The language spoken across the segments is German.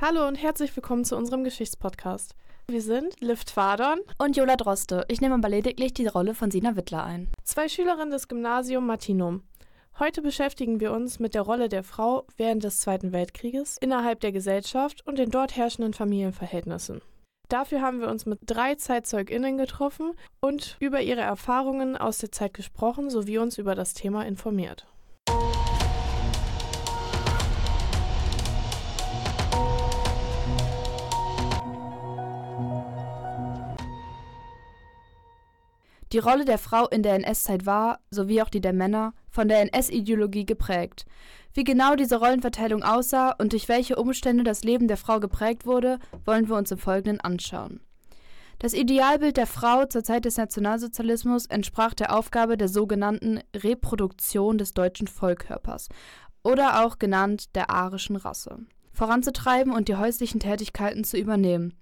Hallo und herzlich willkommen zu unserem Geschichtspodcast. Wir sind Liv Tvardon und Jola Droste. Ich nehme aber lediglich die Rolle von Sina Wittler ein. Zwei Schülerinnen des Gymnasium Martinum. Heute beschäftigen wir uns mit der Rolle der Frau während des Zweiten Weltkrieges innerhalb der Gesellschaft und den dort herrschenden Familienverhältnissen. Dafür haben wir uns mit drei ZeitzeugInnen getroffen und über ihre Erfahrungen aus der Zeit gesprochen sowie uns über das Thema informiert. Die Rolle der Frau in der NS-Zeit war, sowie auch die der Männer, von der NS-Ideologie geprägt. Wie genau diese Rollenverteilung aussah und durch welche Umstände das Leben der Frau geprägt wurde, wollen wir uns im Folgenden anschauen. Das Idealbild der Frau zur Zeit des Nationalsozialismus entsprach der Aufgabe der sogenannten Reproduktion des deutschen Vollkörpers oder auch genannt der arischen Rasse, voranzutreiben und die häuslichen Tätigkeiten zu übernehmen.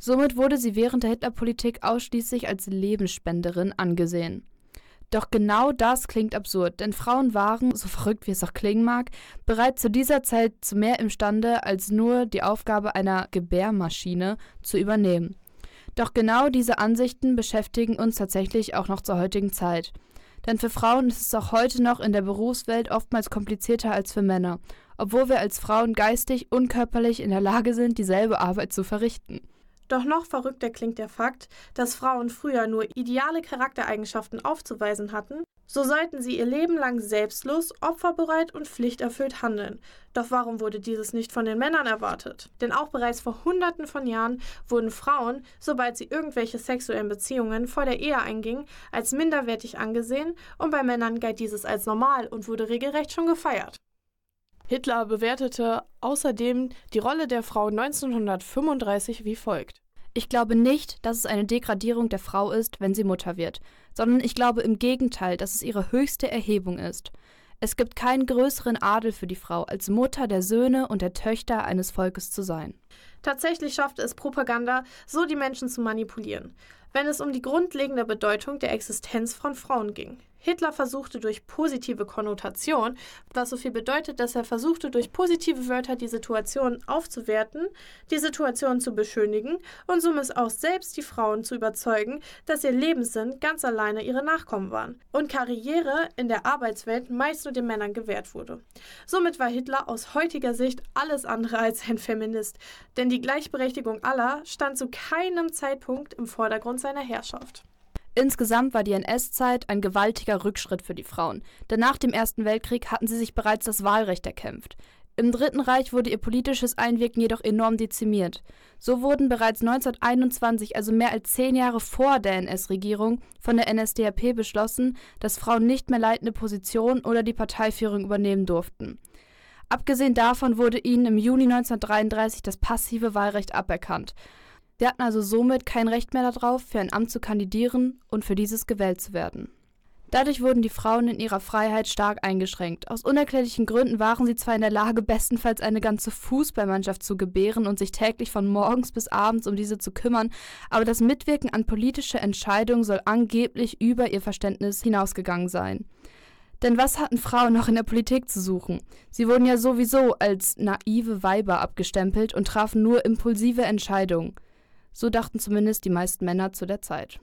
Somit wurde sie während der Hitlerpolitik ausschließlich als Lebensspenderin angesehen. Doch genau das klingt absurd, denn Frauen waren, so verrückt wie es auch klingen mag, bereits zu dieser Zeit zu mehr imstande, als nur die Aufgabe einer Gebärmaschine zu übernehmen. Doch genau diese Ansichten beschäftigen uns tatsächlich auch noch zur heutigen Zeit. Denn für Frauen ist es auch heute noch in der Berufswelt oftmals komplizierter als für Männer, obwohl wir als Frauen geistig und körperlich in der Lage sind, dieselbe Arbeit zu verrichten. Doch noch verrückter klingt der Fakt, dass Frauen früher nur ideale Charaktereigenschaften aufzuweisen hatten, so sollten sie ihr Leben lang selbstlos, opferbereit und pflichterfüllt handeln. Doch warum wurde dieses nicht von den Männern erwartet? Denn auch bereits vor Hunderten von Jahren wurden Frauen, sobald sie irgendwelche sexuellen Beziehungen vor der Ehe eingingen, als minderwertig angesehen und bei Männern galt dieses als normal und wurde regelrecht schon gefeiert. Hitler bewertete außerdem die Rolle der Frau 1935 wie folgt. Ich glaube nicht, dass es eine Degradierung der Frau ist, wenn sie Mutter wird, sondern ich glaube im Gegenteil, dass es ihre höchste Erhebung ist. Es gibt keinen größeren Adel für die Frau, als Mutter der Söhne und der Töchter eines Volkes zu sein. Tatsächlich schaffte es Propaganda, so die Menschen zu manipulieren, wenn es um die grundlegende Bedeutung der Existenz von Frauen ging. Hitler versuchte durch positive Konnotation, was so viel bedeutet, dass er versuchte durch positive Wörter die Situation aufzuwerten, die Situation zu beschönigen und somit auch selbst die Frauen zu überzeugen, dass ihr Lebenssinn ganz alleine ihre Nachkommen waren und Karriere in der Arbeitswelt meist nur den Männern gewährt wurde. Somit war Hitler aus heutiger Sicht alles andere als ein Feminist, denn die Gleichberechtigung aller stand zu keinem Zeitpunkt im Vordergrund seiner Herrschaft. Insgesamt war die NS-Zeit ein gewaltiger Rückschritt für die Frauen, denn nach dem Ersten Weltkrieg hatten sie sich bereits das Wahlrecht erkämpft. Im Dritten Reich wurde ihr politisches Einwirken jedoch enorm dezimiert. So wurden bereits 1921, also mehr als zehn Jahre vor der NS-Regierung, von der NSDAP beschlossen, dass Frauen nicht mehr leitende Positionen oder die Parteiführung übernehmen durften. Abgesehen davon wurde ihnen im Juni 1933 das passive Wahlrecht aberkannt. Sie hatten also somit kein Recht mehr darauf, für ein Amt zu kandidieren und für dieses gewählt zu werden. Dadurch wurden die Frauen in ihrer Freiheit stark eingeschränkt. Aus unerklärlichen Gründen waren sie zwar in der Lage, bestenfalls eine ganze Fußballmannschaft zu gebären und sich täglich von morgens bis abends um diese zu kümmern, aber das Mitwirken an politische Entscheidungen soll angeblich über ihr Verständnis hinausgegangen sein. Denn was hatten Frauen noch in der Politik zu suchen? Sie wurden ja sowieso als naive Weiber abgestempelt und trafen nur impulsive Entscheidungen. So dachten zumindest die meisten Männer zu der Zeit.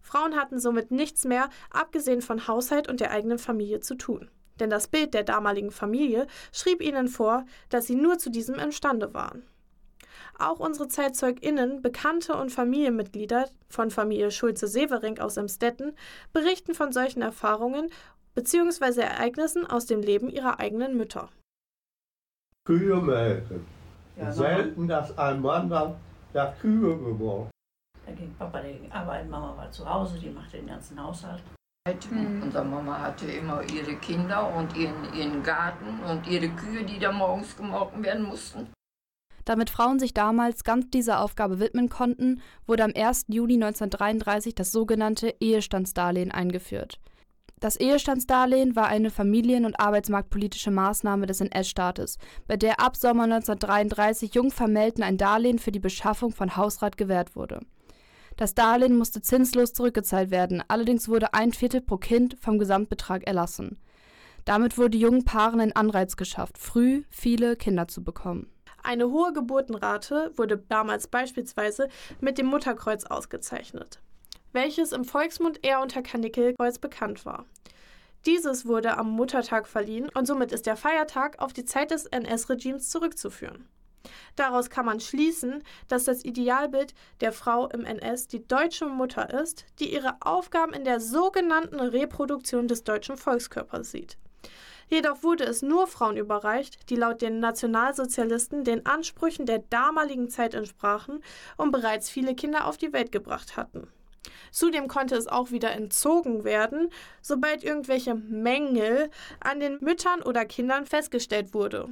Frauen hatten somit nichts mehr, abgesehen von Haushalt und der eigenen Familie, zu tun. Denn das Bild der damaligen Familie schrieb ihnen vor, dass sie nur zu diesem imstande waren. Auch unsere ZeitzeugInnen, Bekannte und Familienmitglieder von Familie Schulze-Severing aus Emstetten berichten von solchen Erfahrungen bzw. Ereignissen aus dem Leben ihrer eigenen Mütter. Kühe melken. Ja, Selten, dass ein Mann dann ja, Kühe geworden. Da ging Papa arbeiten, Mama war zu Hause, die machte den ganzen Haushalt. Mhm. Unsere Mama hatte immer ihre Kinder und ihren, ihren Garten und ihre Kühe, die da morgens gemolken werden mussten. Damit Frauen sich damals ganz dieser Aufgabe widmen konnten, wurde am 1. Juni 1933 das sogenannte Ehestandsdarlehen eingeführt. Das Ehestandsdarlehen war eine familien- und arbeitsmarktpolitische Maßnahme des NS-Staates, bei der ab Sommer 1933 Jungvermählten ein Darlehen für die Beschaffung von Hausrat gewährt wurde. Das Darlehen musste zinslos zurückgezahlt werden, allerdings wurde ein Viertel pro Kind vom Gesamtbetrag erlassen. Damit wurde jungen Paaren ein Anreiz geschafft, früh viele Kinder zu bekommen. Eine hohe Geburtenrate wurde damals beispielsweise mit dem Mutterkreuz ausgezeichnet, welches im Volksmund eher unter Karnickelkreuz bekannt war. Dieses wurde am Muttertag verliehen und somit ist der Feiertag auf die Zeit des NS-Regimes zurückzuführen. Daraus kann man schließen, dass das Idealbild der Frau im NS die deutsche Mutter ist, die ihre Aufgaben in der sogenannten Reproduktion des deutschen Volkskörpers sieht. Jedoch wurde es nur Frauen überreicht, die laut den Nationalsozialisten den Ansprüchen der damaligen Zeit entsprachen und bereits viele Kinder auf die Welt gebracht hatten. Zudem konnte es auch wieder entzogen werden, sobald irgendwelche Mängel an den Müttern oder Kindern festgestellt wurde.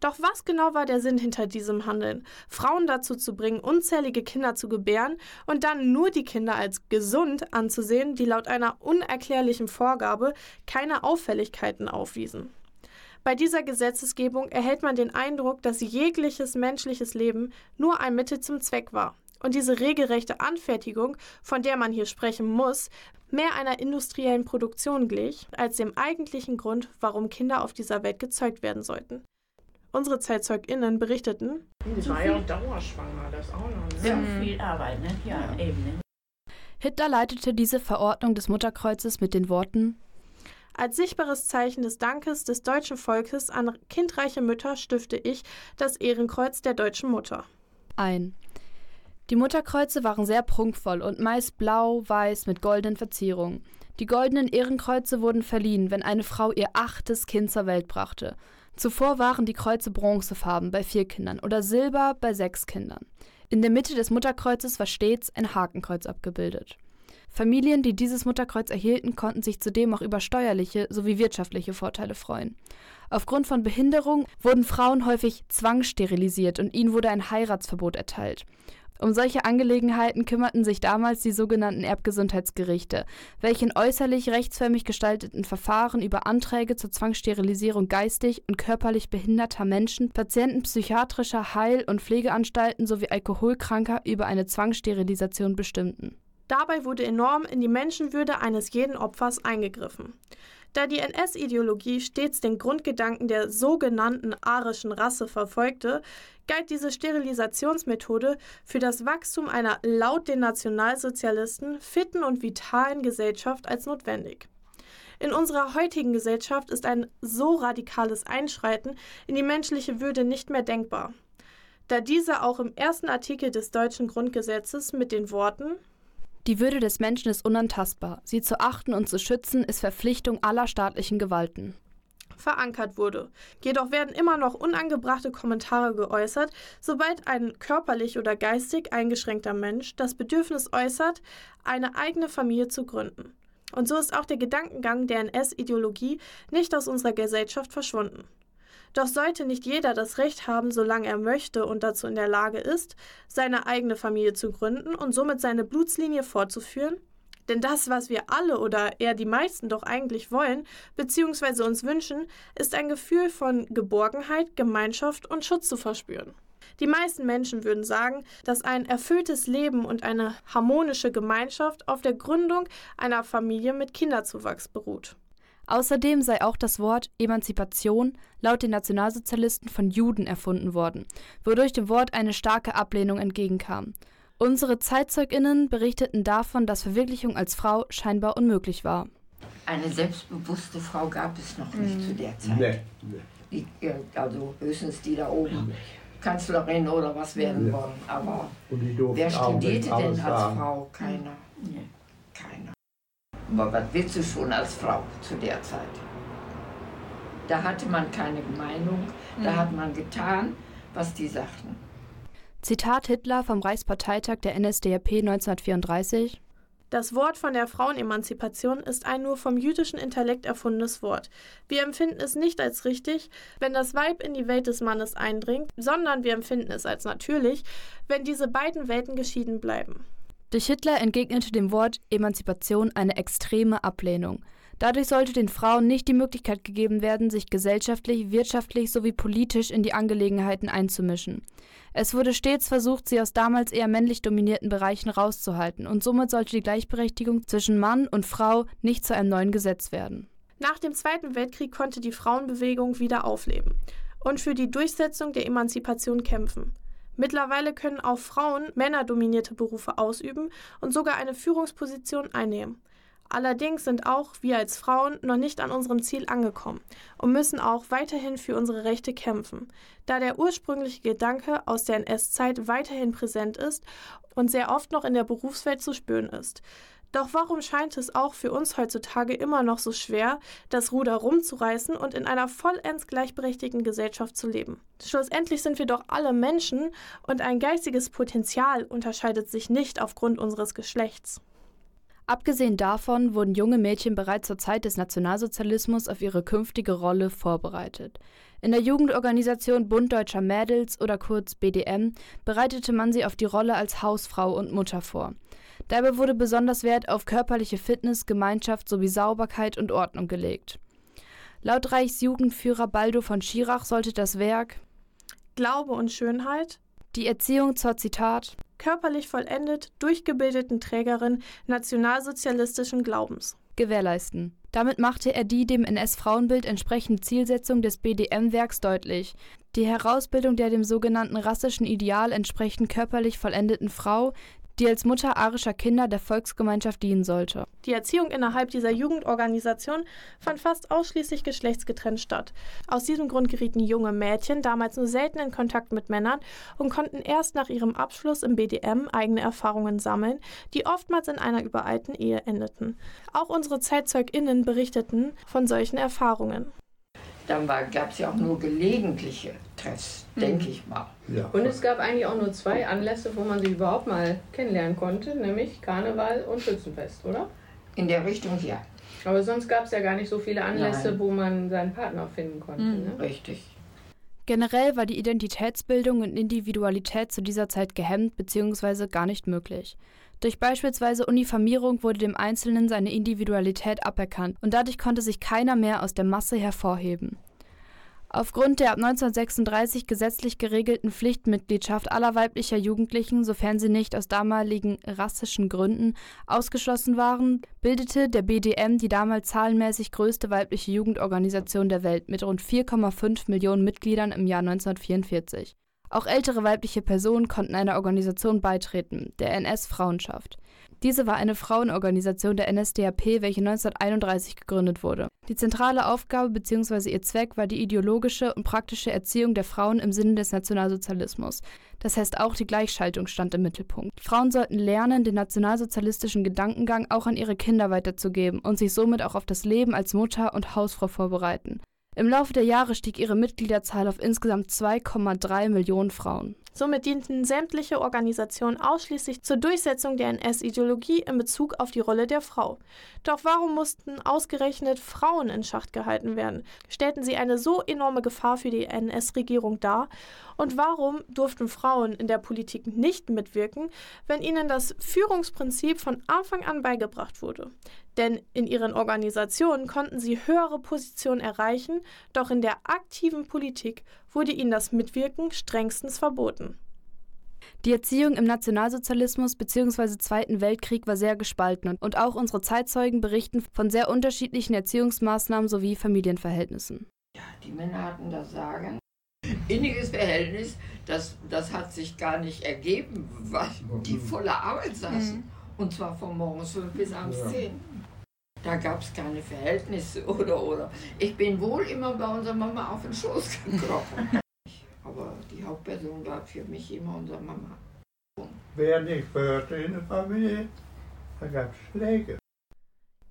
Doch was genau war der Sinn hinter diesem Handeln? Frauen dazu zu bringen, unzählige Kinder zu gebären und dann nur die Kinder als gesund anzusehen, die laut einer unerklärlichen Vorgabe keine Auffälligkeiten aufwiesen. Bei dieser Gesetzesgebung erhält man den Eindruck, dass jegliches menschliches Leben nur ein Mittel zum Zweck war. Und diese regelrechte Anfertigung, von der man hier sprechen muss, mehr einer industriellen Produktion glich, als dem eigentlichen Grund, warum Kinder auf dieser Welt gezeugt werden sollten. Unsere ZeitzeugInnen berichteten, Die war ja auch dauerschwanger, das auch noch. Ne? viel Arbeit, ne? Ja, eben. Ne? Hitler leitete diese Verordnung des Mutterkreuzes mit den Worten als sichtbares Zeichen des Dankes des deutschen Volkes an kindreiche Mütter stifte ich das Ehrenkreuz der deutschen Mutter. ein. Die Mutterkreuze waren sehr prunkvoll und meist blau-weiß mit goldenen Verzierungen. Die goldenen Ehrenkreuze wurden verliehen, wenn eine Frau ihr achtes Kind zur Welt brachte. Zuvor waren die Kreuze bronzefarben bei vier Kindern oder silber bei sechs Kindern. In der Mitte des Mutterkreuzes war stets ein Hakenkreuz abgebildet. Familien, die dieses Mutterkreuz erhielten, konnten sich zudem auch über steuerliche sowie wirtschaftliche Vorteile freuen. Aufgrund von Behinderung wurden Frauen häufig zwangssterilisiert und ihnen wurde ein Heiratsverbot erteilt. Um solche Angelegenheiten kümmerten sich damals die sogenannten Erbgesundheitsgerichte, welche in äußerlich rechtsförmig gestalteten Verfahren über Anträge zur Zwangssterilisierung geistig und körperlich behinderter Menschen, Patienten psychiatrischer Heil- und Pflegeanstalten sowie Alkoholkranker über eine Zwangssterilisation bestimmten. Dabei wurde enorm in die Menschenwürde eines jeden Opfers eingegriffen. Da die NS-Ideologie stets den Grundgedanken der sogenannten arischen Rasse verfolgte, galt diese Sterilisationsmethode für das Wachstum einer laut den Nationalsozialisten fitten und vitalen Gesellschaft als notwendig. In unserer heutigen Gesellschaft ist ein so radikales Einschreiten in die menschliche Würde nicht mehr denkbar, da diese auch im ersten Artikel des deutschen Grundgesetzes mit den Worten Die Würde des Menschen ist unantastbar. Sie zu achten und zu schützen ist Verpflichtung aller staatlichen Gewalten. verankert wurde. Jedoch werden immer noch unangebrachte Kommentare geäußert, sobald ein körperlich oder geistig eingeschränkter Mensch das Bedürfnis äußert, eine eigene Familie zu gründen. Und so ist auch der Gedankengang der NS-Ideologie nicht aus unserer Gesellschaft verschwunden. Doch sollte nicht jeder das Recht haben, solange er möchte und dazu in der Lage ist, seine eigene Familie zu gründen und somit seine Blutslinie fortzuführen? Denn das, was wir alle oder eher die meisten doch eigentlich wollen, bzw. uns wünschen, ist ein Gefühl von Geborgenheit, Gemeinschaft und Schutz zu verspüren. Die meisten Menschen würden sagen, dass ein erfülltes Leben und eine harmonische Gemeinschaft auf der Gründung einer Familie mit Kinderzuwachs beruht. Außerdem sei auch das Wort Emanzipation laut den Nationalsozialisten von Juden erfunden worden, wodurch dem Wort eine starke Ablehnung entgegenkam. Unsere Zeitzeuginnen berichteten davon, dass Verwirklichung als Frau scheinbar unmöglich war. Eine selbstbewusste Frau gab es noch nicht zu der Zeit. Nee, nee. Die, also höchstens die da oben Kanzlerin oder was werden Ja. wollen. Aber wer studierte denn als sagen. Frau? Keiner. Nee. Keiner. Aber was willst du schon als Frau zu der Zeit? Da hatte man keine Meinung, da hat man getan, was die sagten. Zitat Hitler vom Reichsparteitag der NSDAP 1934 Das Wort von der Frauenemanzipation ist ein nur vom jüdischen Intellekt erfundenes Wort. Wir empfinden es nicht als richtig, wenn das Weib in die Welt des Mannes eindringt, sondern wir empfinden es als natürlich, wenn diese beiden Welten geschieden bleiben. Durch Hitler entgegnete dem Wort Emanzipation eine extreme Ablehnung. Dadurch sollte den Frauen nicht die Möglichkeit gegeben werden, sich gesellschaftlich, wirtschaftlich sowie politisch in die Angelegenheiten einzumischen. Es wurde stets versucht, sie aus damals eher männlich dominierten Bereichen rauszuhalten, und somit sollte die Gleichberechtigung zwischen Mann und Frau nicht zu einem neuen Gesetz werden. Nach dem Zweiten Weltkrieg konnte die Frauenbewegung wieder aufleben. und für die Durchsetzung der Emanzipation kämpfen. Mittlerweile können auch Frauen männerdominierte Berufe ausüben und sogar eine Führungsposition einnehmen. Allerdings sind auch wir als Frauen noch nicht an unserem Ziel angekommen und müssen auch weiterhin für unsere Rechte kämpfen, da der ursprüngliche Gedanke aus der NS-Zeit weiterhin präsent ist und sehr oft noch in der Berufswelt zu spüren ist. Doch warum scheint es auch für uns heutzutage immer noch so schwer, das Ruder rumzureißen und in einer vollends gleichberechtigten Gesellschaft zu leben? Schlussendlich sind wir doch alle Menschen und ein geistiges Potenzial unterscheidet sich nicht aufgrund unseres Geschlechts. Abgesehen davon wurden junge Mädchen bereits zur Zeit des Nationalsozialismus auf ihre künftige Rolle vorbereitet. In der Jugendorganisation Bund Deutscher Mädels oder kurz BDM bereitete man sie auf die Rolle als Hausfrau und Mutter vor. Dabei wurde besonders Wert auf körperliche Fitness, Gemeinschaft sowie Sauberkeit und Ordnung gelegt. Laut Reichs Jugendführer Baldo von Schirach sollte das Werk Glaube und Schönheit die Erziehung zur Zitat körperlich vollendet durchgebildeten Trägerin nationalsozialistischen Glaubens gewährleisten. Damit machte er die dem NS-Frauenbild entsprechende Zielsetzung des BDM-Werks deutlich. Die Herausbildung der dem sogenannten rassischen Ideal entsprechend körperlich vollendeten Frau, die als Mutter arischer Kinder der Volksgemeinschaft dienen sollte. Die Erziehung innerhalb dieser Jugendorganisation fand fast ausschließlich geschlechtsgetrennt statt. Aus diesem Grund gerieten junge Mädchen damals nur selten in Kontakt mit Männern und konnten erst nach ihrem Abschluss im BDM eigene Erfahrungen sammeln, die oftmals in einer übereilten Ehe endeten. Auch unsere ZeitzeugInnen berichteten von solchen Erfahrungen. Dann gab es ja auch nur gelegentliche Treffs, mhm. denke ich mal. Ja. Und es gab eigentlich auch nur zwei Anlässe, wo man sie überhaupt mal kennenlernen konnte, nämlich Karneval und Schützenfest, oder? In der Richtung ja. Aber sonst gab es ja gar nicht so viele Anlässe, Nein. wo man seinen Partner finden konnte. Mhm. Ne? Richtig. Generell war die Identitätsbildung und Individualität zu dieser Zeit gehemmt bzw. gar nicht möglich. Durch beispielsweise Uniformierung wurde dem Einzelnen seine Individualität aberkannt und dadurch konnte sich keiner mehr aus der Masse hervorheben. Aufgrund der ab 1936 gesetzlich geregelten Pflichtmitgliedschaft aller weiblicher Jugendlichen, sofern sie nicht aus damaligen rassischen Gründen ausgeschlossen waren, bildete der BDM die damals zahlenmäßig größte weibliche Jugendorganisation der Welt mit rund 4,5 Millionen Mitgliedern im Jahr 1944. Auch ältere weibliche Personen konnten einer Organisation beitreten, der NS-Frauenschaft. Diese war eine Frauenorganisation der NSDAP, welche 1931 gegründet wurde. Die zentrale Aufgabe bzw. ihr Zweck war die ideologische und praktische Erziehung der Frauen im Sinne des Nationalsozialismus. Das heißt auch die Gleichschaltung stand im Mittelpunkt. Frauen sollten lernen, den nationalsozialistischen Gedankengang auch an ihre Kinder weiterzugeben und sich somit auch auf das Leben als Mutter und Hausfrau vorbereiten. Im Laufe der Jahre stieg ihre Mitgliederzahl auf insgesamt 2,3 Millionen Frauen. Somit dienten sämtliche Organisationen ausschließlich zur Durchsetzung der NS-Ideologie in Bezug auf die Rolle der Frau. Doch warum mussten ausgerechnet Frauen in Schacht gehalten werden? Stellten sie eine so enorme Gefahr für die NS-Regierung dar? Und warum durften Frauen in der Politik nicht mitwirken, wenn ihnen das Führungsprinzip von Anfang an beigebracht wurde? Denn in ihren Organisationen konnten sie höhere Positionen erreichen, doch in der aktiven Politik wurde ihnen das Mitwirken strengstens verboten. Die Erziehung im Nationalsozialismus bzw. Zweiten Weltkrieg war sehr gespalten und auch unsere Zeitzeugen berichten von sehr unterschiedlichen Erziehungsmaßnahmen sowie Familienverhältnissen. Ja, die Männer hatten das Sagen. Inniges Verhältnis, das, das hat sich gar nicht ergeben, weil die voller Arbeit saßen. Mhm. Und zwar von morgens 5 bis abends 10. Da gab es keine Verhältnisse oder oder. Ich bin wohl immer bei unserer Mama auf den Schoß gekrochen. Aber die Hauptperson war für mich immer unsere Mama. Wer nicht gehörte in der Familie, da gab es Schläge.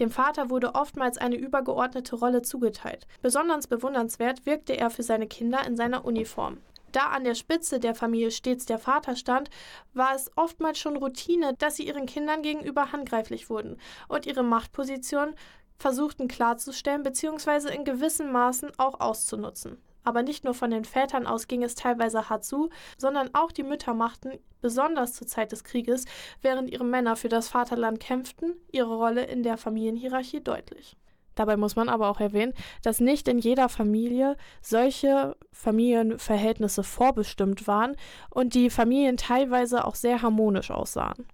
Dem Vater wurde oftmals eine übergeordnete Rolle zugeteilt. Besonders bewundernswert wirkte er für seine Kinder in seiner Uniform. Da an der Spitze der Familie stets der Vater stand, war es oftmals schon Routine, dass sie ihren Kindern gegenüber handgreiflich wurden und ihre Machtposition versuchten klarzustellen bzw. in gewissen Maßen auch auszunutzen. Aber nicht nur von den Vätern aus ging es teilweise hart zu, sondern auch die Mütter machten, besonders zur Zeit des Krieges, während ihre Männer für das Vaterland kämpften, ihre Rolle in der Familienhierarchie deutlich. Dabei muss man aber auch erwähnen, dass nicht in jeder Familie solche Familienverhältnisse vorbestimmt waren und die Familien teilweise auch sehr harmonisch aussahen.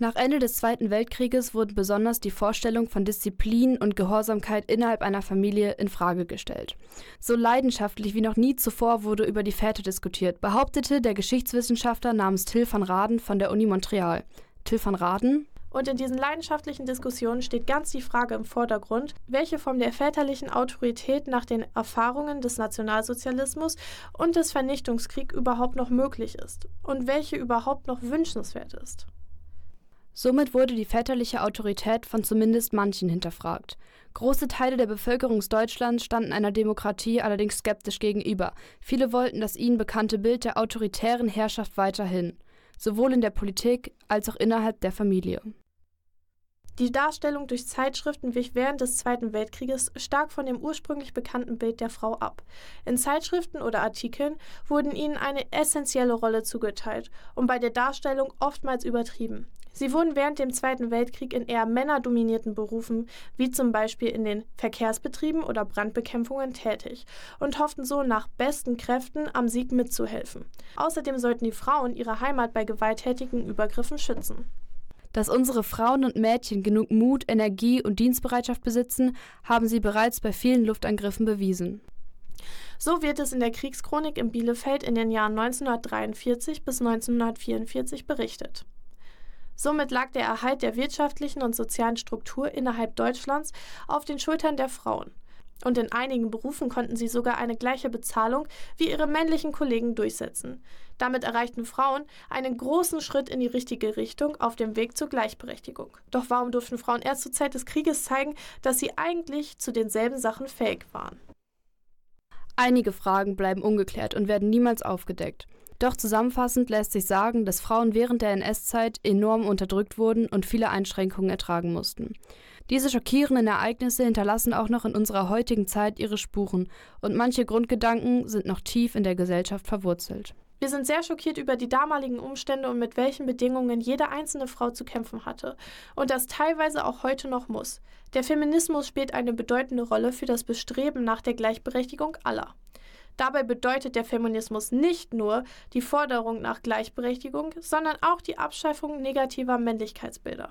Nach Ende des Zweiten Weltkrieges wurden besonders die Vorstellung von Disziplin und Gehorsamkeit innerhalb einer Familie in Frage gestellt. So leidenschaftlich wie noch nie zuvor wurde über die Väter diskutiert, behauptete der Geschichtswissenschaftler namens Till van Raden von der Uni Montreal. Till van Raden und in diesen leidenschaftlichen Diskussionen steht ganz die Frage im Vordergrund, welche Form der väterlichen Autorität nach den Erfahrungen des Nationalsozialismus und des Vernichtungskriegs überhaupt noch möglich ist und welche überhaupt noch wünschenswert ist. Somit wurde die väterliche Autorität von zumindest manchen hinterfragt. Große Teile der Bevölkerung Deutschlands standen einer Demokratie allerdings skeptisch gegenüber. Viele wollten das ihnen bekannte Bild der autoritären Herrschaft weiterhin sowohl in der Politik als auch innerhalb der Familie. Die Darstellung durch Zeitschriften wich während des Zweiten Weltkrieges stark von dem ursprünglich bekannten Bild der Frau ab. In Zeitschriften oder Artikeln wurden ihnen eine essentielle Rolle zugeteilt und bei der Darstellung oftmals übertrieben. Sie wurden während dem Zweiten Weltkrieg in eher männerdominierten Berufen, wie zum Beispiel in den Verkehrsbetrieben oder Brandbekämpfungen, tätig und hofften so nach besten Kräften am Sieg mitzuhelfen. Außerdem sollten die Frauen ihre Heimat bei gewalttätigen Übergriffen schützen. Dass unsere Frauen und Mädchen genug Mut, Energie und Dienstbereitschaft besitzen, haben sie bereits bei vielen Luftangriffen bewiesen. So wird es in der Kriegschronik in Bielefeld in den Jahren 1943 bis 1944 berichtet. Somit lag der Erhalt der wirtschaftlichen und sozialen Struktur innerhalb Deutschlands auf den Schultern der Frauen. Und in einigen Berufen konnten sie sogar eine gleiche Bezahlung wie ihre männlichen Kollegen durchsetzen. Damit erreichten Frauen einen großen Schritt in die richtige Richtung auf dem Weg zur Gleichberechtigung. Doch warum durften Frauen erst zur Zeit des Krieges zeigen, dass sie eigentlich zu denselben Sachen fähig waren? Einige Fragen bleiben ungeklärt und werden niemals aufgedeckt. Doch zusammenfassend lässt sich sagen, dass Frauen während der NS-Zeit enorm unterdrückt wurden und viele Einschränkungen ertragen mussten. Diese schockierenden Ereignisse hinterlassen auch noch in unserer heutigen Zeit ihre Spuren und manche Grundgedanken sind noch tief in der Gesellschaft verwurzelt. Wir sind sehr schockiert über die damaligen Umstände und mit welchen Bedingungen jede einzelne Frau zu kämpfen hatte und das teilweise auch heute noch muss. Der Feminismus spielt eine bedeutende Rolle für das Bestreben nach der Gleichberechtigung aller. Dabei bedeutet der Feminismus nicht nur die Forderung nach Gleichberechtigung, sondern auch die Abschaffung negativer Männlichkeitsbilder.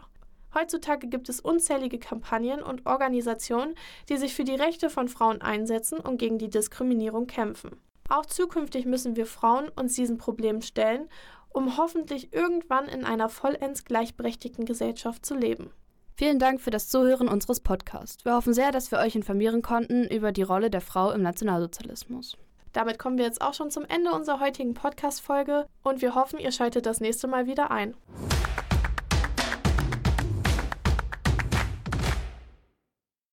Heutzutage gibt es unzählige Kampagnen und Organisationen, die sich für die Rechte von Frauen einsetzen und gegen die Diskriminierung kämpfen. Auch zukünftig müssen wir Frauen uns diesen Problemen stellen, um hoffentlich irgendwann in einer vollends gleichberechtigten Gesellschaft zu leben. Vielen Dank für das Zuhören unseres Podcasts. Wir hoffen sehr, dass wir euch informieren konnten über die Rolle der Frau im Nationalsozialismus. Damit kommen wir jetzt auch schon zum Ende unserer heutigen Podcast-Folge und wir hoffen, ihr schaltet das nächste Mal wieder ein.